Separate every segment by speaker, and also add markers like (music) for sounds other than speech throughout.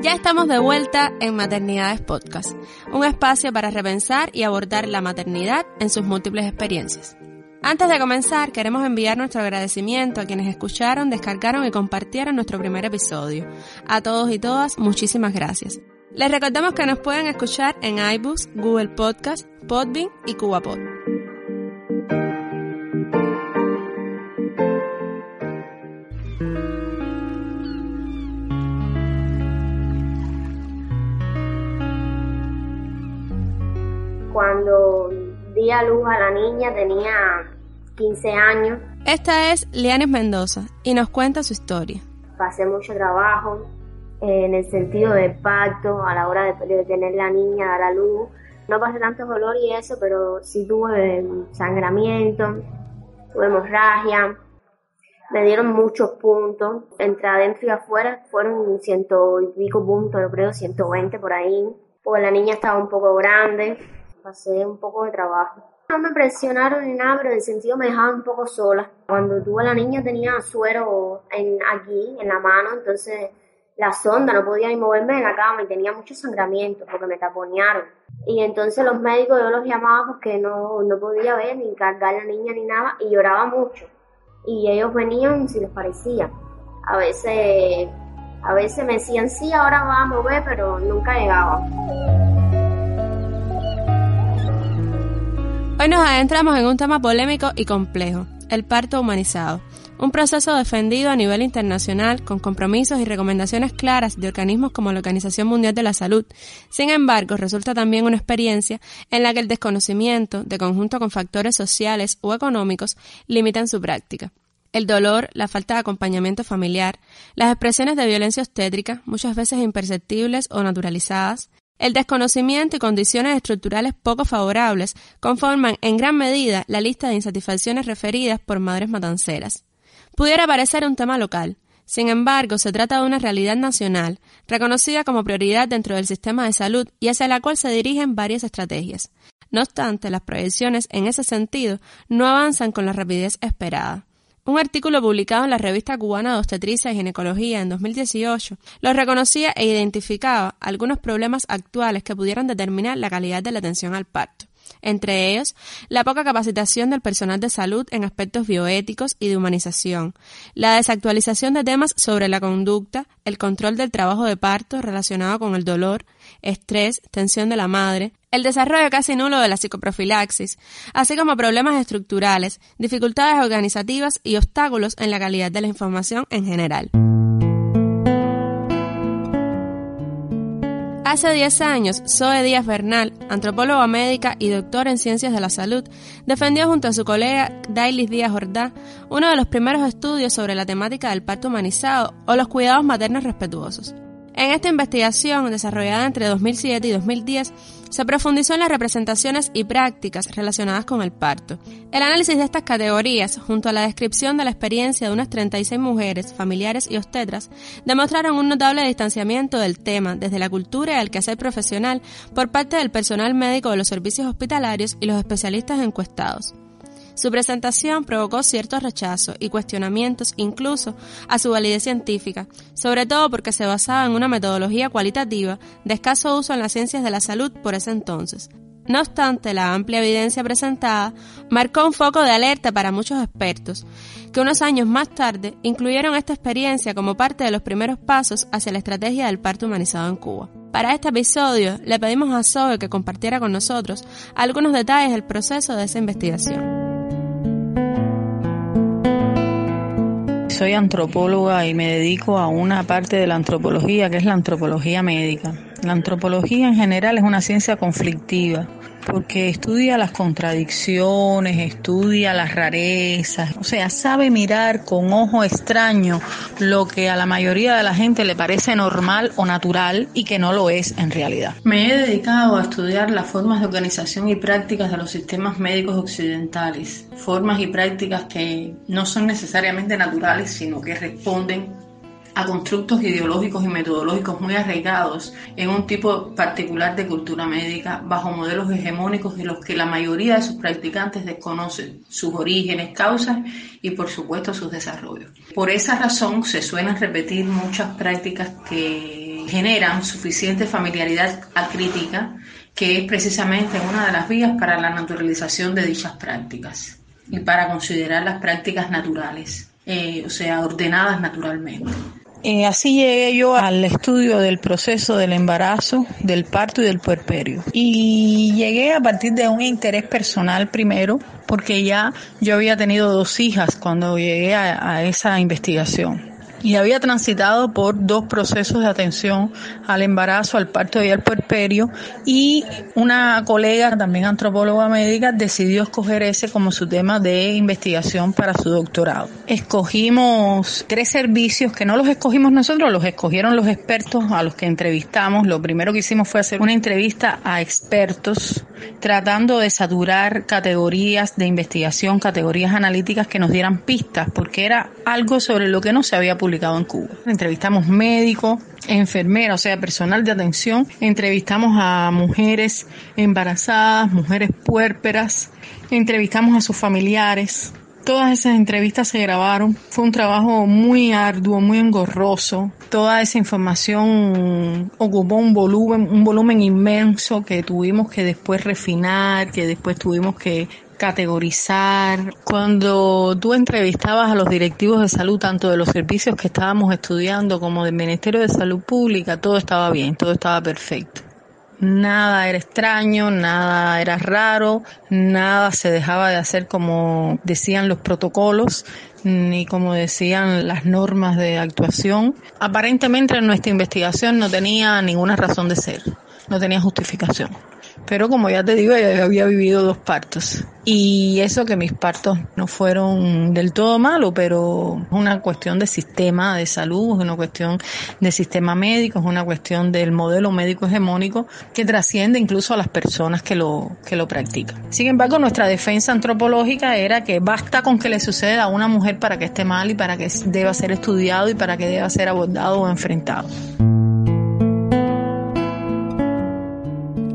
Speaker 1: Ya estamos de vuelta en Maternidades Podcast, un espacio para repensar y abordar la maternidad en sus múltiples experiencias. Antes de comenzar, queremos enviar nuestro agradecimiento a quienes escucharon, descargaron y compartieron nuestro primer episodio. A todos y todas, muchísimas gracias. Les recordamos que nos pueden escuchar en iBooks, Google Podcast, Podbean y CubaPod.
Speaker 2: A luz a la niña tenía 15 años.
Speaker 1: Esta es Lianes Mendoza y nos cuenta su historia.
Speaker 2: Pasé mucho trabajo en el sentido de pacto a la hora de, tener la niña, dar a luz. No pasé tanto dolor y eso, pero sí tuve sangramiento, tuve hemorragia, me dieron muchos puntos, entre adentro y afuera fueron ciento y pico puntos, yo creo 120 por ahí, porque la niña estaba un poco grande, pasé un poco de trabajo. No me presionaron ni nada, pero en el sentido me dejaban un poco sola. Cuando tuve la niña tenía suero en, aquí, en la mano, entonces la sonda no podía ni moverme de la cama y tenía mucho sangramiento porque me taponearon. Y entonces los médicos yo los llamaba porque no, no podía ver ni cargar a la niña ni nada y lloraba mucho. Y ellos venían si les parecía. A veces, a veces me decían sí, ahora va a mover, pero nunca llegaba.
Speaker 1: Hoy nos adentramos en un tema polémico y complejo, el parto humanizado, un proceso defendido a nivel internacional con compromisos y recomendaciones claras de organismos como la Organización Mundial de la Salud. Sin embargo, resulta también una experiencia en la que el desconocimiento, de conjunto con factores sociales o económicos, limitan su práctica. El dolor, la falta de acompañamiento familiar, las expresiones de violencia obstétrica, muchas veces imperceptibles o naturalizadas, el desconocimiento y condiciones estructurales poco favorables conforman en gran medida la lista de insatisfacciones referidas por madres matanceras. Pudiera parecer un tema local, sin embargo, se trata de una realidad nacional, reconocida como prioridad dentro del sistema de salud y hacia la cual se dirigen varias estrategias. No obstante, las proyecciones en ese sentido no avanzan con la rapidez esperada. Un artículo publicado en la revista cubana de obstetricia y ginecología en 2018 lo reconocía e identificaba algunos problemas actuales que pudieran determinar la calidad de la atención al parto. Entre ellos, la poca capacitación del personal de salud en aspectos bioéticos y de humanización, la desactualización de temas sobre la conducta, el control del trabajo de parto relacionado con el dolor, estrés, tensión de la madre, el desarrollo casi nulo de la psicoprofilaxis, así como problemas estructurales, dificultades organizativas y obstáculos en la calidad de la información en general. Hace 10 años, Zoe Díaz Bernal, antropóloga médica y doctora en ciencias de la salud, defendió junto a su colega Dailis Díaz Jordá uno de los primeros estudios sobre la temática del parto humanizado o los cuidados maternos respetuosos. En esta investigación, desarrollada entre 2007 y 2010, se profundizó en las representaciones y prácticas relacionadas con el parto. El análisis de estas categorías, junto a la descripción de la experiencia de unas 36 mujeres, familiares y obstetras, demostraron un notable distanciamiento del tema desde la cultura y el quehacer profesional por parte del personal médico de los servicios hospitalarios y los especialistas encuestados. Su presentación provocó cierto rechazo y cuestionamientos incluso a su validez científica, sobre todo porque se basaba en una metodología cualitativa de escaso uso en las ciencias de la salud por ese entonces. No obstante, la amplia evidencia presentada marcó un foco de alerta para muchos expertos, que unos años más tarde incluyeron esta experiencia como parte de los primeros pasos hacia la estrategia del parto humanizado en Cuba. Para este episodio, le pedimos a Zoe que compartiera con nosotros algunos detalles del proceso de esa investigación.
Speaker 3: Soy antropóloga y me dedico a una parte de la antropología que es la antropología médica. La antropología en general es una ciencia conflictiva porque estudia las contradicciones, estudia las rarezas, o sea, sabe mirar con ojo extraño lo que a la mayoría de la gente le parece normal o natural y que no lo es en realidad. Me he dedicado a estudiar las formas de organización y prácticas de los sistemas médicos occidentales, formas y prácticas que no son necesariamente naturales, sino que responden a constructos ideológicos y metodológicos muy arraigados en un tipo particular de cultura médica bajo modelos hegemónicos de los que la mayoría de sus practicantes desconocen sus orígenes, causas y por supuesto sus desarrollos. Por esa razón se suelen repetir muchas prácticas que generan suficiente familiaridad acrítica que es precisamente una de las vías para la naturalización de dichas prácticas y para considerar las prácticas naturales, eh, o sea, ordenadas naturalmente. Eh, así llegué yo al estudio del proceso del embarazo, del parto y del puerperio. Y llegué a partir de un interés personal primero, porque ya yo había tenido dos hijas cuando llegué a esa investigación y había transitado por dos procesos de atención al embarazo, al parto y al puerperio y una colega, también antropóloga médica, decidió escoger ese como su tema de investigación para su doctorado. Escogimos tres servicios que no los escogimos nosotros, los escogieron los expertos a los que entrevistamos. Lo primero que hicimos fue hacer una entrevista a expertos tratando de saturar categorías de investigación, categorías analíticas que nos dieran pistas, porque era algo sobre lo que no se había publicado en Cuba. Entrevistamos médicos, enfermeras, o sea, personal de atención. Entrevistamos a mujeres embarazadas, mujeres puérperas. Entrevistamos a sus familiares. Todas esas entrevistas se grabaron. Fue un trabajo muy arduo, muy engorroso. Toda esa información ocupó un volumen, un volumen inmenso que tuvimos que después refinar, que después tuvimos que categorizar. Cuando tú entrevistabas a los directivos de salud, tanto de los servicios que estábamos estudiando como del Ministerio de Salud Pública, todo estaba bien, todo estaba perfecto. Nada era extraño, nada era raro, nada se dejaba de hacer como decían los protocolos, ni como decían las normas de actuación. Aparentemente nuestra investigación no tenía ninguna razón de ser, no tenía justificación. Pero como ya te digo, ya había vivido dos partos. Y eso que mis partos no fueron del todo malos, pero es una cuestión de sistema de salud, es una cuestión de sistema médico, es una cuestión del modelo médico hegemónico que trasciende incluso a las personas que lo, que lo practican. Sin embargo, nuestra defensa antropológica era que basta con que le suceda a una mujer para que esté mal y para que deba ser estudiado y para que deba ser abordado o enfrentado.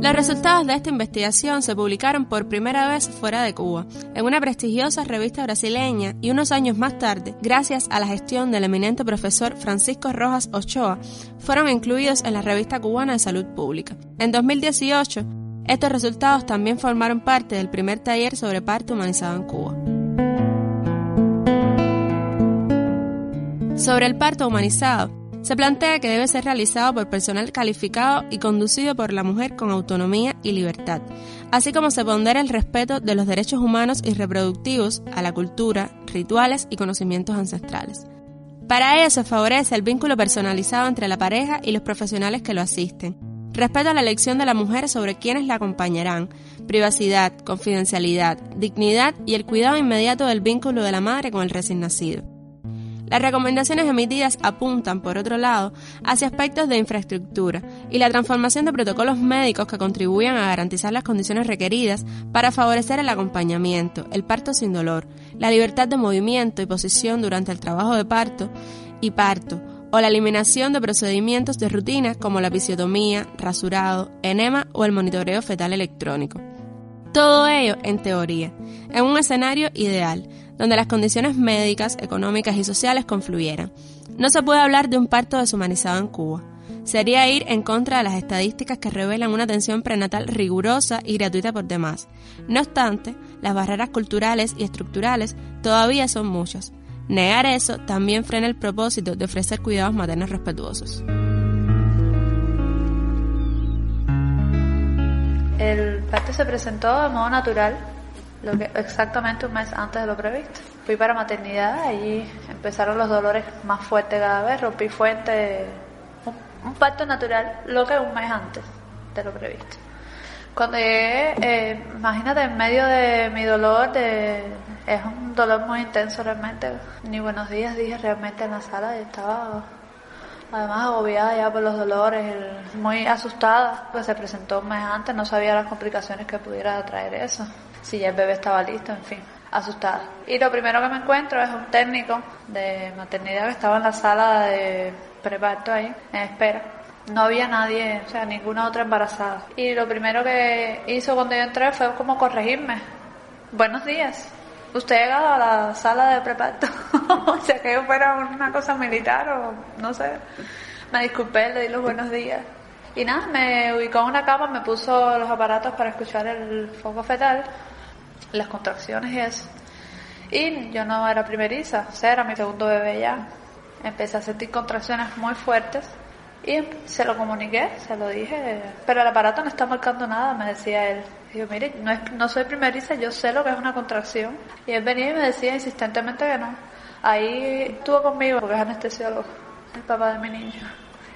Speaker 1: Los resultados de esta investigación se publicaron por primera vez fuera de Cuba, en una prestigiosa revista brasileña y unos años más tarde, gracias a la gestión del eminente profesor Francisco Rojas Ochoa, fueron incluidos en la revista cubana de salud pública. En 2018, estos resultados también formaron parte del primer taller sobre parto humanizado en Cuba. Sobre el parto humanizado, se plantea que debe ser realizado por personal calificado y conducido por la mujer con autonomía y libertad, así como se pondera el respeto de los derechos humanos y reproductivos a la cultura, rituales y conocimientos ancestrales. Para ello se favorece el vínculo personalizado entre la pareja y los profesionales que lo asisten, respeto a la elección de la mujer sobre quienes la acompañarán, privacidad, confidencialidad, dignidad y el cuidado inmediato del vínculo de la madre con el recién nacido. Las recomendaciones emitidas apuntan, por otro lado, hacia aspectos de infraestructura y la transformación de protocolos médicos que contribuyan a garantizar las condiciones requeridas para favorecer el acompañamiento, el parto sin dolor, la libertad de movimiento y posición durante el trabajo de parto y parto, o la eliminación de procedimientos de rutina como la episiotomía, rasurado, enema o el monitoreo fetal electrónico. Todo ello en teoría, en un escenario ideal, donde las condiciones médicas, económicas y sociales confluyeran. No se puede hablar de un parto deshumanizado en Cuba. Sería ir en contra de las estadísticas que revelan una atención prenatal rigurosa y gratuita por demás. No obstante, las barreras culturales y estructurales todavía son muchas. Negar eso también frena el propósito de ofrecer cuidados maternos respetuosos.
Speaker 4: El parto se presentó de modo natural lo que, exactamente un mes antes de lo previsto. Fui para maternidad, allí empezaron los dolores más fuertes cada vez, rompí fuente un parto natural lo que un mes antes de lo previsto. Cuando llegué, eh, imagínate, en medio de mi dolor, de, es un dolor muy intenso realmente. Ni buenos días dije realmente en la sala, estaba además agobiada ya por los dolores, muy asustada, pues se presentó un mes antes, no sabía las complicaciones que pudiera traer eso, si ya el bebé estaba listo, en fin, asustada. Y lo primero que me encuentro es un técnico de maternidad que estaba en la sala de preparto ahí, en espera no había nadie, o sea, ninguna otra embarazada. Y lo primero que hizo cuando yo entré fue como corregirme. Buenos días. Usted ha llegado a la sala de preparto. (laughs) o sea, que fuera una cosa militar o no sé. Me disculpé, le di los buenos días. Y nada, me ubicó en una cama, me puso los aparatos para escuchar el foco fetal, las contracciones y eso. Y yo no era primeriza, o sea, era mi segundo bebé ya. Empecé a sentir contracciones muy fuertes y se lo comuniqué, se lo dije, pero el aparato no está marcando nada, me decía él. Y yo, mire, no, es, no soy primeriza, yo sé lo que es una contracción. Y él venía y me decía insistentemente que no. Ahí estuvo conmigo, porque es anestesiólogo, el papá de mi niño.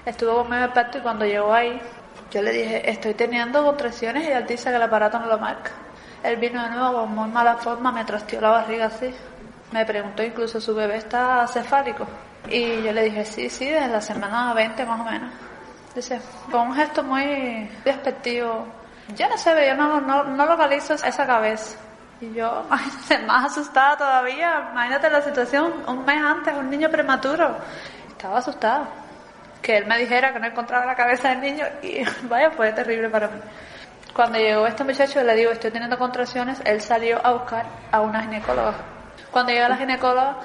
Speaker 4: Estuvo conmigo el parto y cuando llegó ahí, yo le dije, estoy teniendo contracciones y él dice que el aparato no lo marca. Él vino de nuevo con muy mala forma, me trasteó la barriga así. Me preguntó incluso, ¿su bebé está cefálico? Y yo le dije, sí, sí, desde la semana 20 más o menos. Dice, con un gesto muy despectivo. Yo no sé, yo no, no, localizo esa cabeza. Y yo, (laughs) más asustada todavía, imagínate la situación, un mes antes, un niño prematuro. Estaba asustada. Que él me dijera que no encontraba la cabeza del niño y (laughs) vaya, fue terrible para mí. Cuando llegó este muchacho, le digo, estoy teniendo contracciones, él salió a buscar a una ginecóloga. Cuando llega la ginecóloga,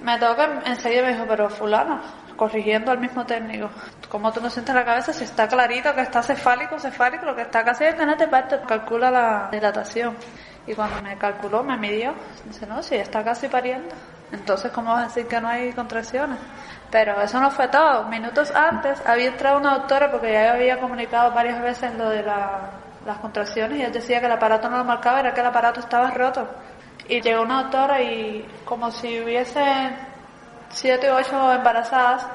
Speaker 4: me toca enseguida me dijo, pero fulano, corrigiendo al mismo técnico, como tú no sientes la cabeza, si está clarito que está cefálico, cefálico, lo que está casi es que no te parte, calcula la dilatación. Y cuando me calculó, me midió, dice, no, si está casi pariendo. Entonces, ¿cómo vas a decir que no hay contracciones? Pero eso no fue todo. Minutos antes había entrado una doctora porque ya había comunicado varias veces lo de las contracciones y él decía que el aparato no lo marcaba, era que el aparato estaba roto. Y llegó una doctora y como si hubiese siete u ocho embarazadas,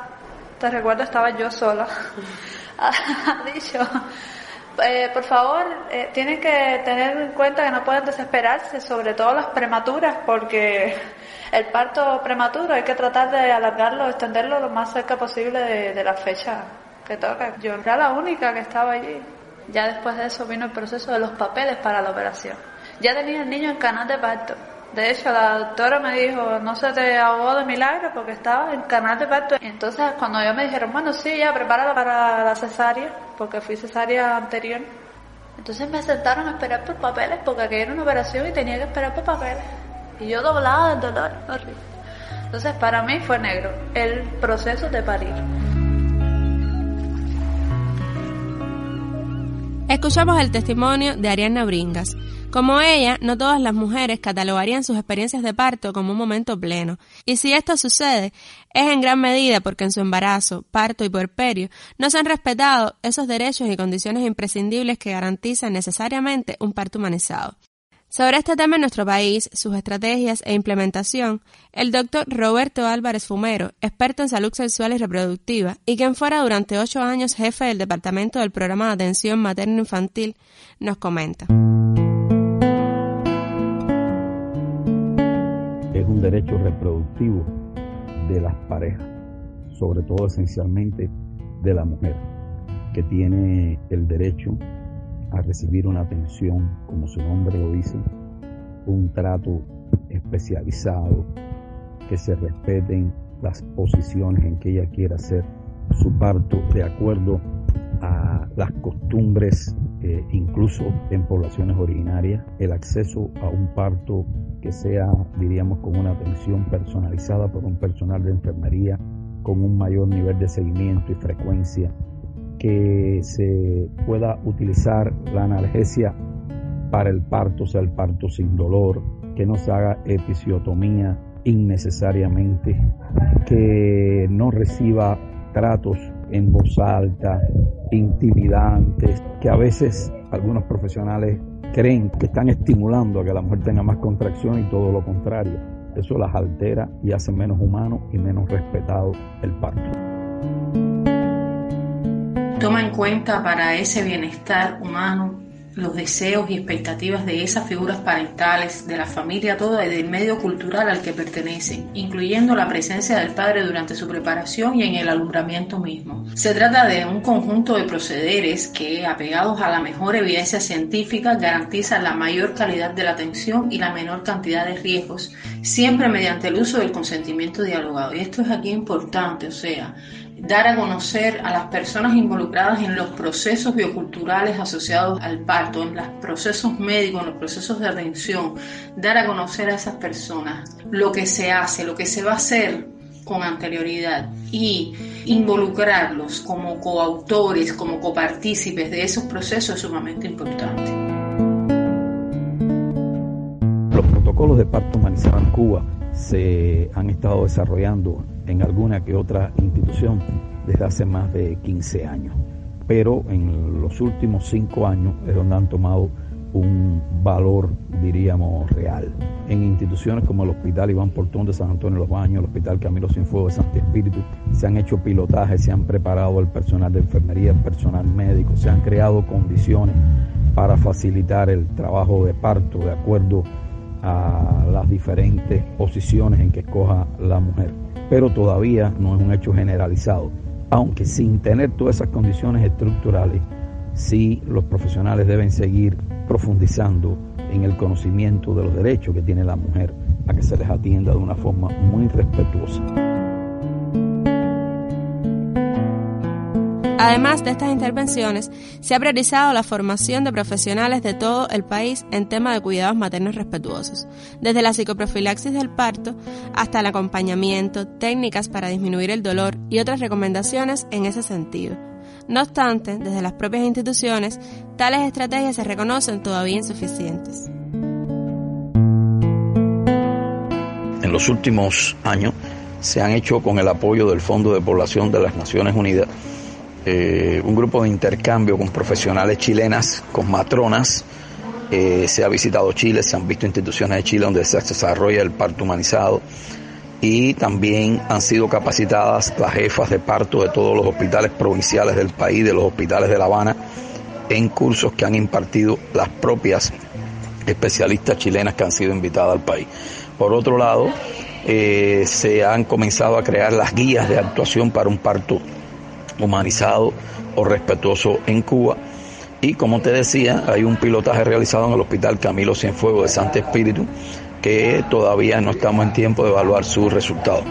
Speaker 4: te recuerdo estaba yo sola, (laughs) ha dicho, eh, por favor, eh, tienen que tener en cuenta que no pueden desesperarse, sobre todo las prematuras, porque el parto prematuro hay que tratar de alargarlo, extenderlo lo más cerca posible de, de la fecha que toca. Yo era la única que estaba allí. Ya después de eso vino el proceso de los papeles para la operación. Ya tenía el niño en canal de parto. De hecho, la doctora me dijo, no se te ahogó de milagro porque estaba en canal de parto. Entonces, cuando yo me dijeron, bueno, sí, ya prepárala para la cesárea, porque fui cesárea anterior. Entonces me sentaron a esperar por papeles, porque aquella era una operación y tenía que esperar por papeles. Y yo doblada del dolor, horrible. Entonces, para mí fue negro el proceso de parir.
Speaker 1: Escuchamos el testimonio de Ariana Bringas. Como ella, no todas las mujeres catalogarían sus experiencias de parto como un momento pleno. Y si esto sucede, es en gran medida porque en su embarazo, parto y puerperio no se han respetado esos derechos y condiciones imprescindibles que garantizan necesariamente un parto humanizado. Sobre este tema en nuestro país, sus estrategias e implementación, el doctor Roberto Álvarez Fumero, experto en salud sexual y reproductiva, y quien fuera durante ocho años jefe del Departamento del Programa de Atención Materno-Infantil, nos comenta.
Speaker 5: Un derecho reproductivo de las parejas, sobre todo esencialmente de la mujer, que tiene el derecho a recibir una atención, como su nombre lo dice, un trato especializado, que se respeten las posiciones en que ella quiera hacer su parto de acuerdo a las costumbres, eh, incluso en poblaciones originarias, el acceso a un parto que sea, diríamos, con una atención personalizada por un personal de enfermería, con un mayor nivel de seguimiento y frecuencia que se pueda utilizar la analgesia para el parto, sea el parto sin dolor, que no se haga episiotomía innecesariamente, que no reciba tratos en voz alta, intimidantes, que a veces algunos profesionales creen que están estimulando a que la mujer tenga más contracción y todo lo contrario. Eso las altera y hace menos humano y menos respetado el parto.
Speaker 3: toma en cuenta para ese bienestar humano los deseos y expectativas de esas figuras parentales, de la familia toda y del medio cultural al que pertenecen, incluyendo la presencia del padre durante su preparación y en el alumbramiento mismo. Se trata de un conjunto de procederes que, apegados a la mejor evidencia científica, garantizan la mayor calidad de la atención y la menor cantidad de riesgos, siempre mediante el uso del consentimiento dialogado. Y esto es aquí importante, o sea, dar a conocer a las personas involucradas en los procesos bioculturales asociados al parto, en los procesos médicos, en los procesos de atención, dar a conocer a esas personas lo que se hace, lo que se va a hacer con anterioridad y involucrarlos como coautores, como copartícipes de esos procesos es sumamente importante.
Speaker 5: Los protocolos de parto humanizado en Cuba se han estado desarrollando en alguna que otra institución desde hace más de 15 años. Pero en los últimos cinco años es donde han tomado un valor, diríamos, real. En instituciones como el Hospital Iván Portón de San Antonio de los Baños, el Hospital Camilo Cienfuegos de Santo Espíritu, se han hecho pilotajes, se han preparado el personal de enfermería, el personal médico, se han creado condiciones para facilitar el trabajo de parto de acuerdo a las diferentes posiciones en que escoja la mujer. Pero todavía no es un hecho generalizado, aunque sin tener todas esas condiciones estructurales, sí los profesionales deben seguir profundizando en el conocimiento de los derechos que tiene la mujer a que se les atienda de una forma muy respetuosa.
Speaker 1: Además de estas intervenciones, se ha priorizado la formación de profesionales de todo el país en tema de cuidados maternos respetuosos, desde la psicoprofilaxis del parto hasta el acompañamiento, técnicas para disminuir el dolor y otras recomendaciones en ese sentido. No obstante, desde las propias instituciones, tales estrategias se reconocen todavía insuficientes.
Speaker 5: En los últimos años se han hecho con el apoyo del Fondo de Población de las Naciones Unidas eh, un grupo de intercambio con profesionales chilenas, con matronas. Eh, se ha visitado Chile, se han visto instituciones de Chile donde se desarrolla el parto humanizado y también han sido capacitadas las jefas de parto de todos los hospitales provinciales del país, de los hospitales de La Habana, en cursos que han impartido las propias especialistas chilenas que han sido invitadas al país. Por otro lado, eh, se han comenzado a crear las guías de actuación para un parto humanizado o respetuoso en Cuba. Y como te decía, hay un pilotaje realizado en el Hospital Camilo Cienfuegos de Santo Espíritu que todavía no estamos en tiempo de evaluar sus resultados.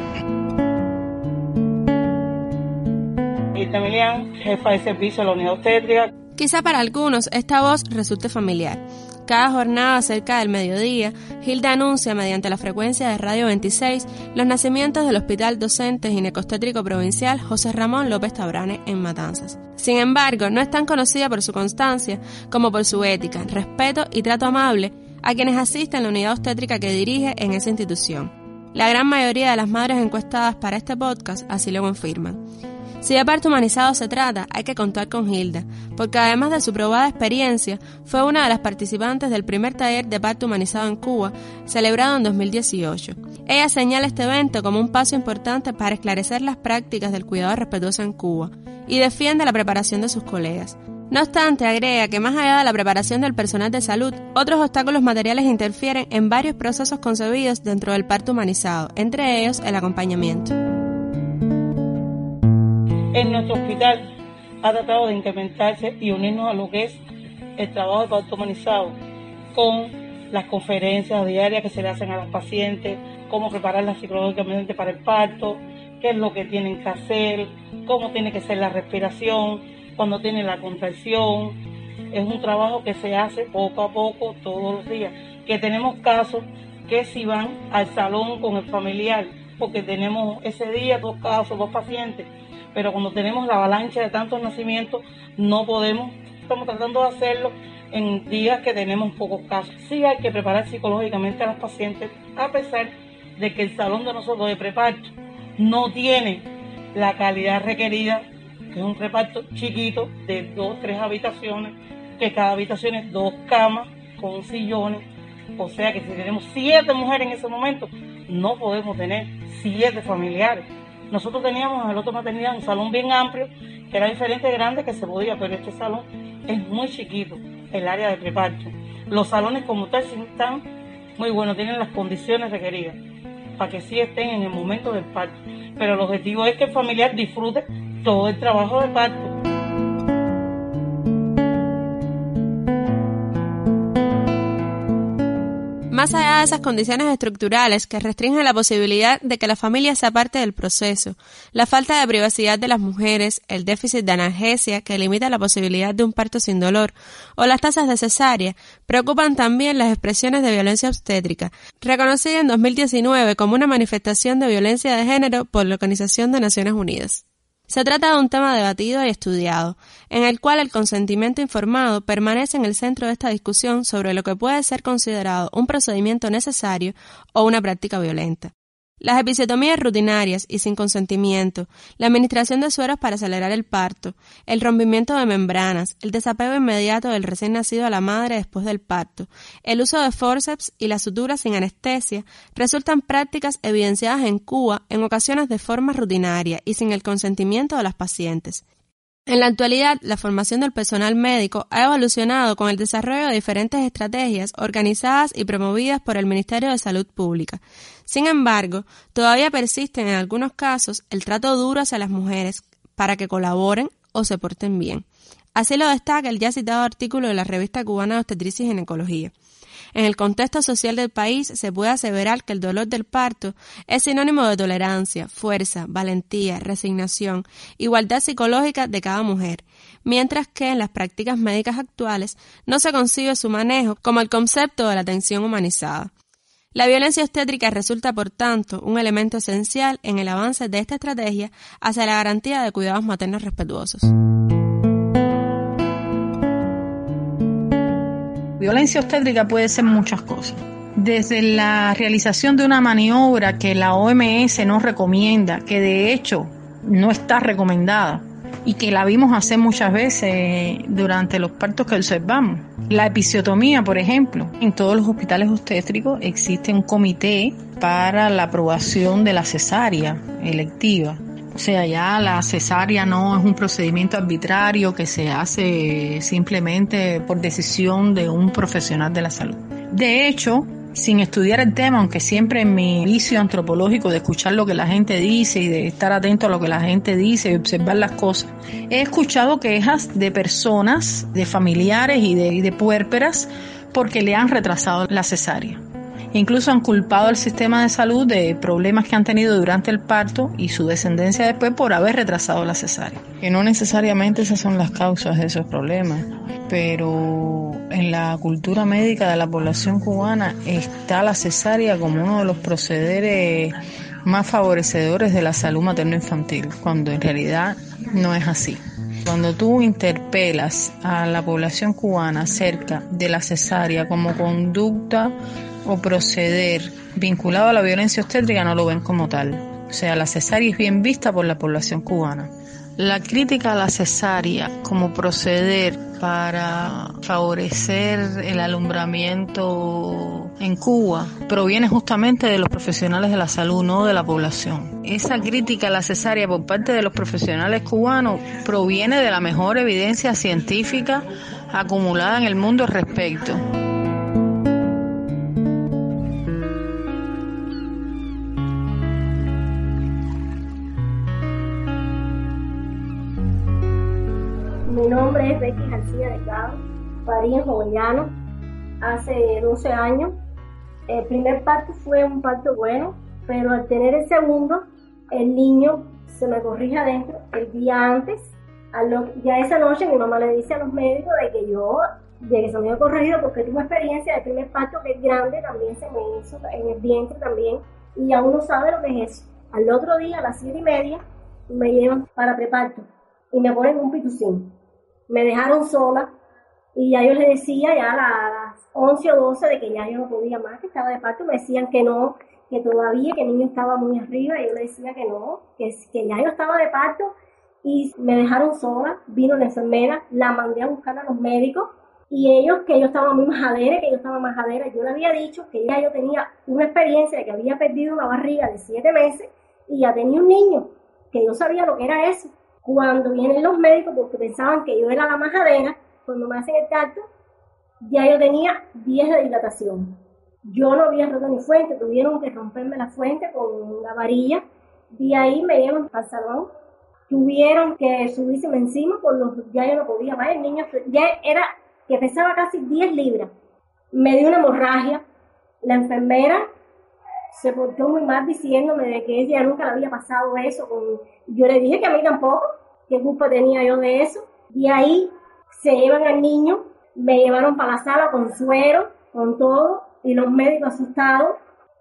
Speaker 6: jefa de servicio de la unidad obstétrica.
Speaker 1: Quizá para algunos esta voz resulte familiar cada jornada cerca del mediodía, Hilda anuncia mediante la frecuencia de Radio 26 los nacimientos del Hospital Docente Ginecostétrico Provincial José Ramón López Tabrane en Matanzas. Sin embargo, no es tan conocida por su constancia como por su ética, respeto y trato amable a quienes asisten a la unidad obstétrica que dirige en esa institución. La gran mayoría de las madres encuestadas para este podcast así lo confirman. Si de parto humanizado se trata, hay que contar con Hilda, porque además de su probada experiencia, fue una de las participantes del primer taller de parto humanizado en Cuba, celebrado en 2018. Ella señala este evento como un paso importante para esclarecer las prácticas del cuidado respetuoso en Cuba y defiende la preparación de sus colegas. No obstante, agrega que más allá de la preparación del personal de salud, otros obstáculos materiales interfieren en varios procesos concebidos dentro del parto humanizado, entre ellos el acompañamiento
Speaker 6: en nuestro hospital ha tratado de implementarse y unirnos a lo que es el trabajo humanizado con las conferencias diarias que se le hacen a los pacientes, cómo prepararlas psicológicamente para el parto, qué es lo que tienen que hacer, cómo tiene que ser la respiración, cuando tienen la contracción. Es un trabajo que se hace poco a poco, todos los días. Que tenemos casos que si van al salón con el familiar, porque tenemos ese día dos casos, dos pacientes pero cuando tenemos la avalancha de tantos nacimientos, no podemos, estamos tratando de hacerlo en días que tenemos pocos casos. Sí hay que preparar psicológicamente a los pacientes, a pesar de que el salón de nosotros de preparto no tiene la calidad requerida, que es un reparto chiquito de dos, tres habitaciones, que cada habitación es dos camas con sillones. O sea que si tenemos siete mujeres en ese momento, no podemos tener siete familiares Nosotros teníamos en el otro maternidad un salón bien amplio, que era diferente grande que se podía, pero este salón es muy chiquito, el área de preparto. Los salones como tal están muy buenos, tienen las condiciones requeridas para que sí estén en el momento del parto. Pero el objetivo es que el familiar disfrute todo el trabajo de parto.
Speaker 1: Más allá de esas condiciones estructurales que restringen la posibilidad de que la familia sea parte del proceso, la falta de privacidad de las mujeres, el déficit de analgesia que limita la posibilidad de un parto sin dolor o las tasas de cesárea, preocupan también las expresiones de violencia obstétrica, reconocida en 2019 como una manifestación de violencia de género por la Organización de Naciones Unidas. Se trata de un tema debatido y estudiado, en el cual el consentimiento informado permanece en el centro de esta discusión sobre lo que puede ser considerado un procedimiento necesario o una práctica violenta. Las episiotomías rutinarias y sin consentimiento, la administración de sueros para acelerar el parto, el rompimiento de membranas, el desapego inmediato del recién nacido a la madre después del parto, el uso de forceps y las suturas sin anestesia resultan prácticas evidenciadas en Cuba en ocasiones de forma rutinaria y sin el consentimiento de las pacientes. En la actualidad, la formación del personal médico ha evolucionado con el desarrollo de diferentes estrategias organizadas y promovidas por el Ministerio de Salud Pública. Sin embargo, todavía persiste en algunos casos el trato duro hacia las mujeres para que colaboren o se porten bien. Así lo destaca el ya citado artículo de la revista cubana de obstetricia y ginecología. En el contexto social del país se puede aseverar que el dolor del parto es sinónimo de tolerancia, fuerza, valentía, resignación, igualdad psicológica de cada mujer, mientras que en las prácticas médicas actuales no se concibe su manejo como el concepto de la atención humanizada. La violencia obstétrica resulta, por tanto, un elemento esencial en el avance de esta estrategia hacia la garantía de cuidados maternos respetuosos.
Speaker 3: Violencia obstétrica puede ser muchas cosas. Desde la realización de una maniobra que la OMS no recomienda, que de hecho no está recomendada y que la vimos hacer muchas veces durante los partos que observamos. La episiotomía, por ejemplo. En todos los hospitales obstétricos existe un comité para la aprobación de la cesárea electiva. O sea, ya la cesárea no es un procedimiento arbitrario que se hace simplemente por decisión de un profesional de la salud. De hecho, sin estudiar el tema, aunque siempre en mi vicio antropológico de escuchar lo que la gente dice y de estar atento a lo que la gente dice y observar las cosas, he escuchado quejas de personas, de familiares y de, de puérperas porque le han retrasado la cesárea. Incluso han culpado al sistema de salud de problemas que han tenido durante el parto y su descendencia después por haber retrasado la cesárea. Que no necesariamente esas son las causas de esos problemas, pero en la cultura médica de la población cubana está la cesárea como uno de los procederes más favorecedores de la salud materno-infantil, cuando en realidad no es así. Cuando tú interpelas a la población cubana acerca de la cesárea como conducta o proceder vinculado a la violencia obstétrica no lo ven como tal. O sea, la cesárea es bien vista por la población cubana. La crítica a la cesárea como proceder para favorecer el alumbramiento en Cuba proviene justamente de los profesionales de la salud, no de la población. Esa crítica a la cesárea por parte de los profesionales cubanos proviene de la mejor evidencia científica acumulada en el mundo al respecto.
Speaker 7: Mi nombre es Becky García Delgado, parí en Jovellanos hace 12 años. El primer parto fue un parto bueno, pero al tener el segundo, el niño se me corrige adentro el día antes. Lo- ya esa noche mi mamá le dice a los médicos de que yo, de que se me había corregido porque tuve experiencia del primer parto que es grande, también se me hizo en el vientre también, y ya uno sabe lo que es eso. Al otro día, a las siete y media, me llevan para preparto y me ponen un pitucín me dejaron sola y ya yo les decía ya a las 11 o 12 de que ya yo no podía más, que estaba de parto, me decían que no, que todavía, que el niño estaba muy arriba, y yo le decía que no, que, que ya yo estaba de parto y me dejaron sola, vino la enfermera, la mandé a buscar a los médicos y ellos, que yo estaba muy majadera, que yo estaba majadera, yo le había dicho que ya yo tenía una experiencia de que había perdido una barriga de 7 meses y ya tenía un niño que yo sabía lo que era eso. Cuando vienen los médicos, porque pensaban que yo era la majadera, cuando me hacen el tacto, ya yo tenía 10 de dilatación. Yo no había roto ni fuente, tuvieron que romperme la fuente con la varilla. De ahí me llevan al salón. Tuvieron que subirse encima, por los, ya yo no podía más. El niño ya era que pesaba casi 10 libras. Me dio una hemorragia. La enfermera se portó muy mal diciéndome de que ella nunca le había pasado eso. Con... Yo le dije que a mí tampoco, qué culpa tenía yo de eso. Y ahí se llevan al niño, me llevaron para la sala con suero, con todo, y los médicos asustados.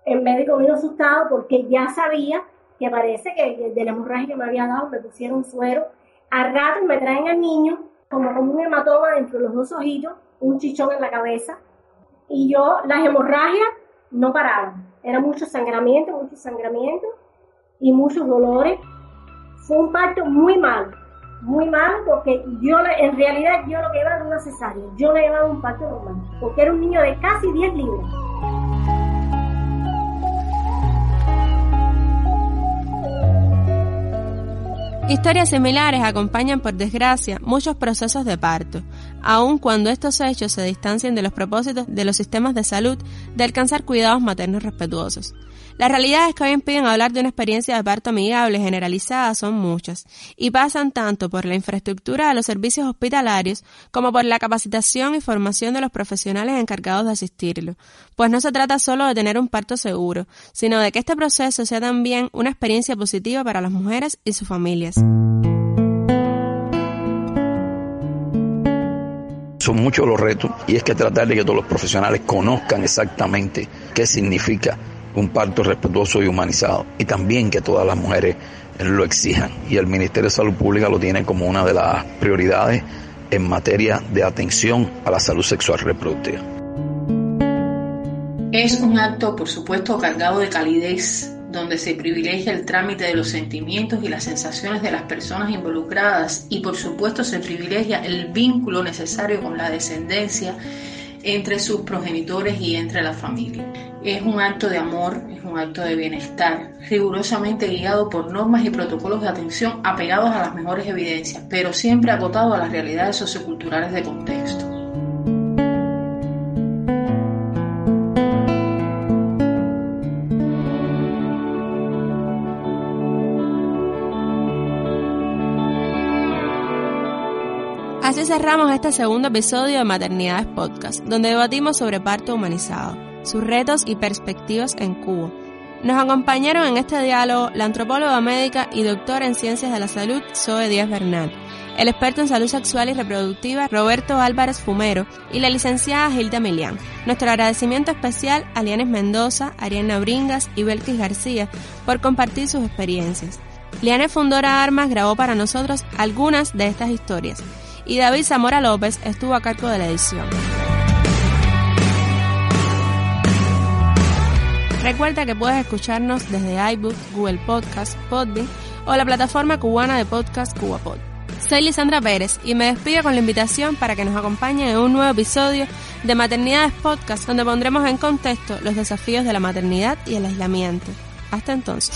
Speaker 7: El médico vino asustado porque ya sabía que parece que de la hemorragia que me había dado me pusieron suero. Al rato me traen al niño como con un hematoma dentro de los dos ojitos, un chichón en la cabeza. Y yo, las hemorragias no paraban. Era mucho sangramiento, mucho sangramiento y muchos dolores. Fue un parto muy malo, muy malo porque yo en realidad yo lo que iba era una cesárea. Yo le llevaba un parto normal porque era un niño de casi 10 libras.
Speaker 1: Historias similares acompañan, por desgracia, muchos procesos de parto, aun cuando estos hechos se distancian de los propósitos de los sistemas de salud de alcanzar cuidados maternos respetuosos. Las realidades que hoy impiden hablar de una experiencia de parto amigable generalizada son muchas y pasan tanto por la infraestructura de los servicios hospitalarios como por la capacitación y formación de los profesionales encargados de asistirlo, pues no se trata solo de tener un parto seguro, sino de que este proceso sea también una experiencia positiva para las mujeres y sus familias.
Speaker 5: Son muchos los retos y es que tratar de que todos los profesionales conozcan exactamente qué significa un parto respetuoso y humanizado y también que todas las mujeres lo exijan y el Ministerio de Salud Pública lo tiene como una de las prioridades en materia de atención a la salud sexual reproductiva.
Speaker 3: Es un acto, por supuesto, cargado de calidez, donde se privilegia el trámite de los sentimientos y las sensaciones de las personas involucradas y, por supuesto, se privilegia el vínculo necesario con la descendencia entre sus progenitores y entre la familia. Es un acto de amor, es un acto de bienestar, rigurosamente guiado por normas y protocolos de atención apegados a las mejores evidencias, pero siempre acotado a las realidades socioculturales de contexto.
Speaker 1: Así cerramos este segundo episodio de Maternidades Podcast, donde debatimos sobre parto humanizado, sus retos y perspectivas en Cuba. Nos acompañaron en este diálogo la antropóloga médica y doctora en ciencias de la salud Zoe Díaz Bernal, el experto en salud sexual y reproductiva Roberto Álvarez Fumero y la licenciada Gilda Milián. Nuestro agradecimiento especial a Lianes Mendoza, Ariana Bringas y Belkis García por compartir sus experiencias. Liane Fundora Armas grabó para nosotros algunas de estas historias y David Zamora López estuvo a cargo de la edición. Recuerda que puedes escucharnos desde iBook, Google Podcast, Podbean o la plataforma cubana de podcast CubaPod. Soy Lisandra Pérez y me despido con la invitación para que nos acompañen en un nuevo episodio de Maternidades Podcast donde pondremos en contexto los desafíos de la maternidad y el aislamiento. Hasta entonces.